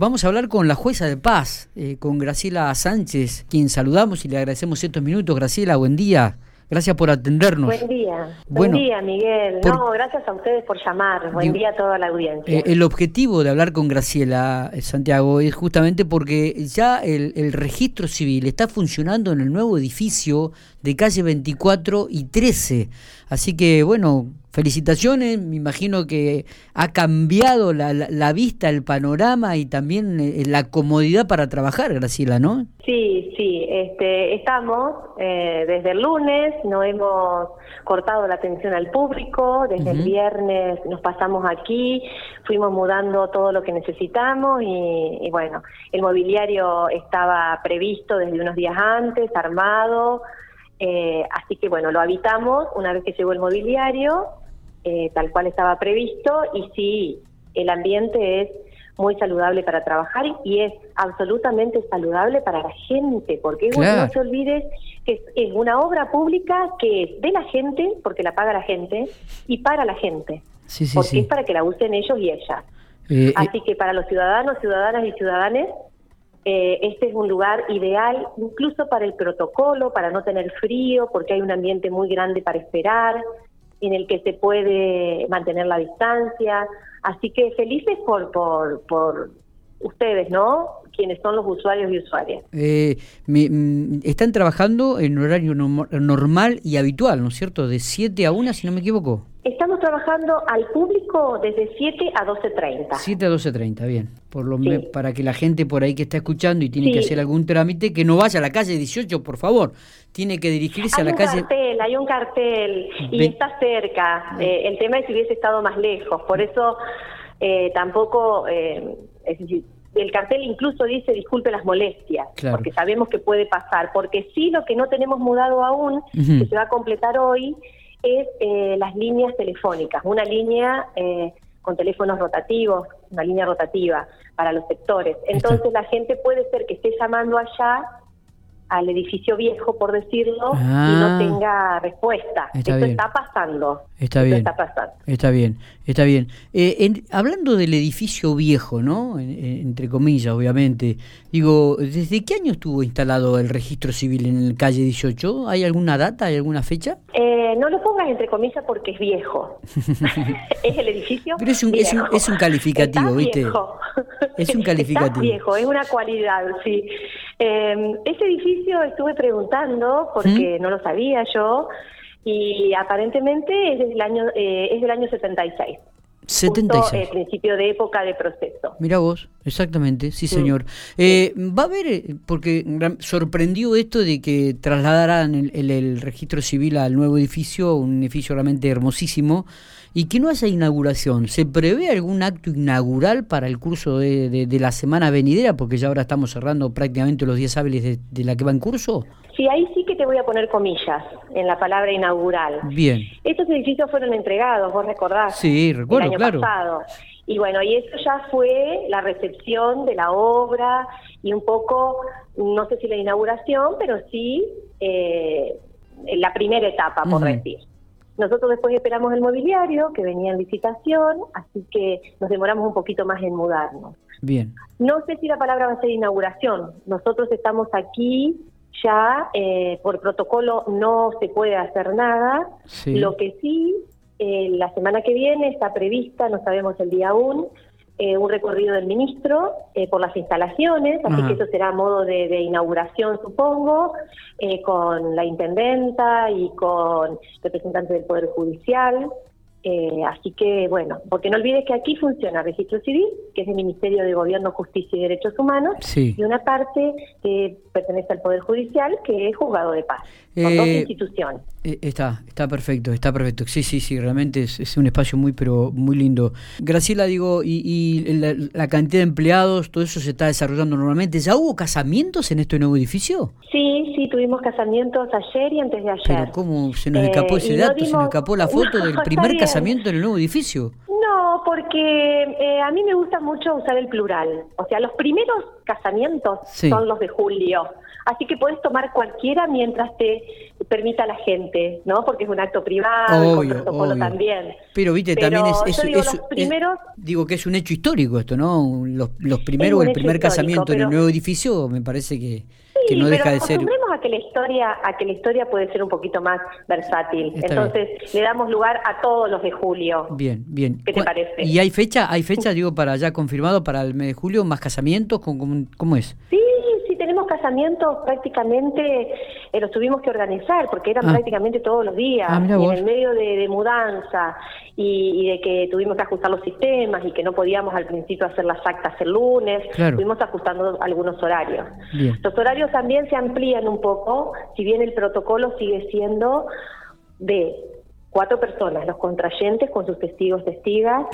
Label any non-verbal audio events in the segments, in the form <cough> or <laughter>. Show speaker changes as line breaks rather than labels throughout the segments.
Vamos a hablar con la jueza de paz, eh, con Graciela Sánchez, quien saludamos y le agradecemos estos minutos. Graciela, buen día. Gracias por atendernos.
Buen día. Buen día, Miguel. No, gracias a ustedes por llamar. Buen día a toda la audiencia.
Eh, el objetivo de hablar con Graciela eh, Santiago es justamente porque ya el, el, registro civil está funcionando en el nuevo edificio de calle 24 y 13. Así que, bueno, felicitaciones. Me imagino que ha cambiado la, la, vista, el panorama y también eh, la comodidad para trabajar, Graciela, ¿no?
Sí, sí. Este, estamos eh, desde el lunes, no hemos cortado la atención al público. Desde el viernes nos pasamos aquí, fuimos mudando todo lo que necesitamos y, y bueno, el mobiliario estaba previsto desde unos días antes, armado. Eh, así que bueno, lo habitamos una vez que llegó el mobiliario, eh, tal cual estaba previsto, y sí, el ambiente es muy saludable para trabajar y es absolutamente saludable para la gente, porque no se olvide que es, una obra pública que es de la gente, porque la paga la gente, y para la gente, porque es para que la usen ellos y ellas. Eh, Así que para los ciudadanos, ciudadanas y ciudadanes, eh, este es un lugar ideal incluso para el protocolo, para no tener frío, porque hay un ambiente muy grande para esperar, en el que se puede mantener la distancia. Así que felices por, por, por ustedes, ¿no? Quienes son los usuarios y usuarias.
Eh, mm, están trabajando en horario normal y habitual, ¿no es cierto? De 7 a 1, si no me equivoco.
Estamos trabajando al público desde 7 a 12.30.
7 a 12.30, bien. Por lo Para que la gente por ahí que está escuchando y tiene que hacer algún trámite, que no vaya a la calle 18, por favor. Tiene que dirigirse a la calle...
Hay un cartel, hay un cartel y está cerca. Eh, el tema es si hubiese estado más lejos. Por eso eh, tampoco... Eh, es decir, el cartel incluso dice disculpe las molestias, porque sabemos que puede pasar. Porque sí, lo que no tenemos mudado aún, que se va a completar hoy es eh, las líneas telefónicas, una línea eh, con teléfonos rotativos, una línea rotativa para los sectores. Entonces la gente puede ser que esté llamando allá al edificio viejo, por decirlo, y no ah. tenga respuesta. Está Esto está pasando.
Está bien. Está pasando. Está bien, está bien. Eh, hablando del edificio viejo, ¿no? entre comillas, obviamente. Digo, ¿desde qué año estuvo instalado el registro civil en el calle 18? ¿Hay alguna data, hay alguna fecha?
Eh, no lo pongas entre comillas porque es viejo. <laughs> es el edificio
Pero es un, Es un, es un calificativo, ¿viste? Es un <laughs> calificativo.
viejo, es una cualidad, sí. Eh, ese edificio estuve preguntando porque ¿Mm? no lo sabía yo y aparentemente es del año eh, es del año 76.
76.
el principio de época de proceso.
Mira vos, exactamente, sí señor. Eh, va a haber, eh, porque sorprendió esto de que trasladaran el, registro civil al nuevo edificio, un edificio realmente hermosísimo, y que no haya inauguración. ¿Se prevé algún acto inaugural para el curso de, la semana venidera? Porque ya ahora estamos cerrando prácticamente los días hábiles de, de la que va en curso.
Sí, ahí sí que te voy a poner comillas en la palabra inaugural.
Bien.
Estos edificios fueron entregados, vos recordás.
Sí, recuerdo,
el año
claro.
Pasado. Y bueno, y eso ya fue la recepción de la obra y un poco, no sé si la inauguración, pero sí eh, la primera etapa, por decir. Nosotros después esperamos el mobiliario que venía en licitación, así que nos demoramos un poquito más en mudarnos.
Bien.
No sé si la palabra va a ser inauguración. Nosotros estamos aquí ya eh, por protocolo no se puede hacer nada. Lo que sí, eh, la semana que viene está prevista, no sabemos el día aún, eh, un recorrido del ministro por las instalaciones, así que eso será a modo de, inauguración, supongo, con la intendenta y con representantes del Poder Judicial. Eh, así que, bueno, porque no olvides que aquí funciona Registro Civil, que es el Ministerio de Gobierno, Justicia y Derechos Humanos, y una parte que pertenece al Poder Judicial, que es Juzgado de Paz, con dos eh, instituciones.
Eh, está, está perfecto, está perfecto. Sí, sí, sí, realmente es, un espacio muy, pero muy lindo. Graciela, digo, y, la, cantidad de empleados, todo eso se está desarrollando normalmente. ¿Ya hubo casamientos en este nuevo edificio?
Sí, sí, tuvimos casamientos ayer y antes de ayer.
Pero ¿cómo se nos escapó ese dato? ¿Se nos escapó la <laughs> foto del primer casamiento en el nuevo edificio?
Porque eh, a mí me gusta mucho usar el plural. O sea, los primeros casamientos son los de julio. Así que puedes tomar cualquiera mientras te permita la gente, ¿no? Porque es un acto privado, con protocolo también.
Pero, viste, también es, digo, primeros, digo que es un hecho histórico esto, ¿no? Los, los primeros, el primer casamiento en el nuevo edificio, me parece que que no deja de ser.
a que la historia, a que la historia puede ser un poquito más versátil. Entonces le damos lugar a todos los de julio.
Bien, bien.
¿Qué te parece?
¿Y hay fecha, hay fecha, digo, para ya confirmado para el mes de julio, más casamientos, cómo, cómo es?
Sí, tenemos casamientos prácticamente, eh, los tuvimos que organizar porque eran ah. prácticamente todos los días, ah, en el medio de, mudanza y, de que tuvimos que ajustar los sistemas y que no podíamos al principio hacer las actas el lunes, fuimos ajustando algunos horarios. Los horarios también se amplían un poco, si bien el protocolo sigue siendo de cuatro personas, los contrayentes con sus testigos, testigas,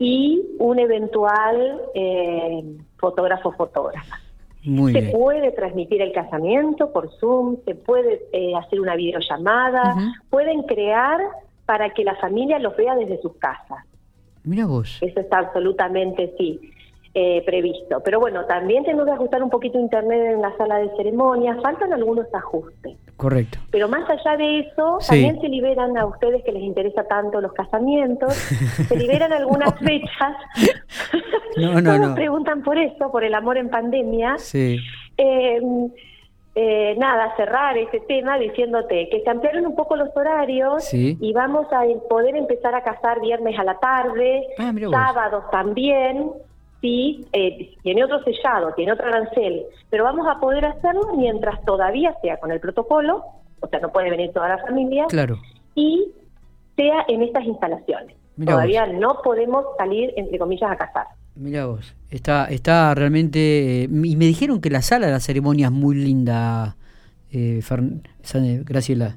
y un eventual eh, fotógrafo, fotógrafa se puede transmitir el casamiento por Zoom, se puede eh, hacer una videollamada, pueden crear para que la familia los vea desde sus casas.
Mira vos.
Eso está absolutamente, sí. Eh, previsto. Pero bueno, también tenemos que ajustar un poquito internet en la sala de ceremonias, faltan algunos ajustes.
Correcto.
Pero más allá de eso, también se liberan a ustedes que les interesa tanto los casamientos, <laughs> se liberan algunas fechas.
No, no,
no. preguntan por eso, por el amor en pandemia.
Sí.
Eh, eh, nada, cerrar ese tema diciéndote que se ampliaron un poco los horarios y vamos a poder empezar a casar viernes a la tarde, ah, sábados también, sí, eh, tiene otro sellado, tiene otro arancel, pero vamos a poder hacerlo mientras todavía sea con el protocolo, o sea, no puede venir toda la familia,
claro.
y sea en estas instalaciones. todavía no podemos salir, entre comillas, a casar.
Mira vos, está, está realmente... Eh, y me dijeron que la sala de la ceremonia es muy linda, eh, Graciela.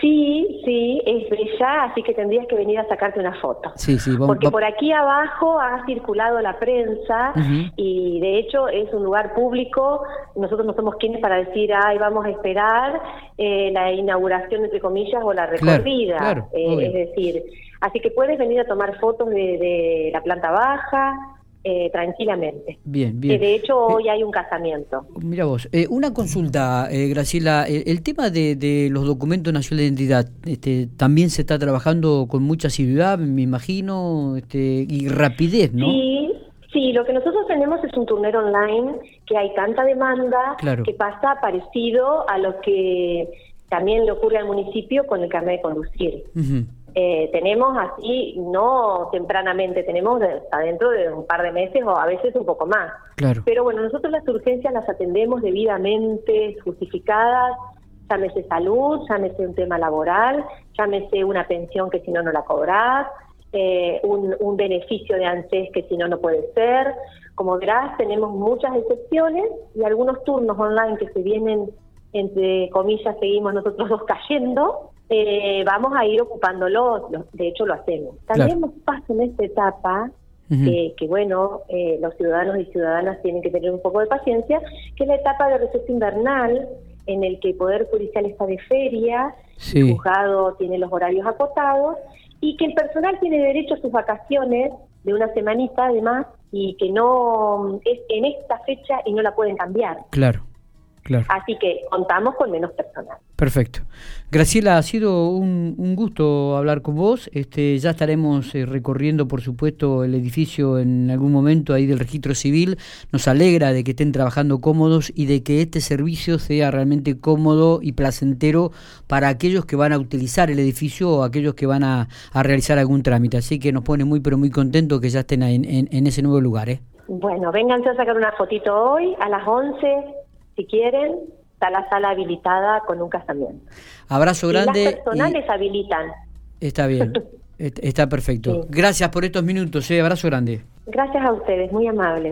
Sí, sí, es bella, así que tendrías que venir a sacarte una foto.
Sí, sí,
Porque por aquí abajo ha circulado la prensa y de hecho es un lugar público. Nosotros no somos quienes para decir, ay, vamos a esperar eh, la inauguración, entre comillas, o la recorrida. Eh, es decir, así que puedes venir a tomar fotos de la planta baja, eh, tranquilamente.
Bien, bien.
de hecho hoy hay un casamiento.
Mira vos, eh, una consulta, eh, Graciela, el, tema de, los documentos nacionales de identidad, este, también se está trabajando con mucha asiduidad, me imagino, este, y rapidez, ¿no?
Sí, sí, lo que nosotros tenemos es un turnero online que hay tanta demanda que pasa parecido a lo que también le ocurre al municipio con el carnet de conducir. Eh, tenemos así, no tempranamente, tenemos adentro de un par de meses o a veces un poco más.
Claro.
Pero bueno, nosotros las urgencias las atendemos debidamente, justificadas, llámese salud, llámese un tema laboral, llámese una pensión que si no, no la cobrás, eh, un, un beneficio de ANSES que si no, no puede ser. Como verás, tenemos muchas excepciones y algunos turnos online que se vienen, entre comillas, seguimos nosotros dos cayendo eh, vamos a ir ocupándolo, de hecho lo hacemos. También nos pasa en esta etapa que, bueno, eh, los ciudadanos y ciudadanas tienen que tener un poco de paciencia, que es la etapa de receso invernal, en el que el Poder Judicial está de feria, el juzgado tiene los horarios acotados, y que el personal tiene derecho a sus vacaciones de una semanita además, y que no es en esta fecha y no la pueden cambiar.
Claro.
Así que contamos con menos personal.
Perfecto. Graciela, ha sido un, gusto hablar con vos. Este, ya estaremos eh, recorriendo, por supuesto, el edificio en algún momento ahí del registro civil. Nos alegra de que estén trabajando cómodos y de que este servicio sea realmente cómodo y placentero para aquellos que van a utilizar el edificio o aquellos que van a, realizar algún trámite. Así que nos pone muy, pero muy contentos que ya estén en, en, ese nuevo lugar. ¿eh?
Bueno, vénganse a sacar una fotito hoy a las 11 si quieren, está la sala habilitada con un casamiento.
Abrazo grande. Y
las personales habilitan.
Está bien, <laughs> está perfecto. Gracias por estos minutos, eh. abrazo grande.
Gracias a ustedes, muy amables.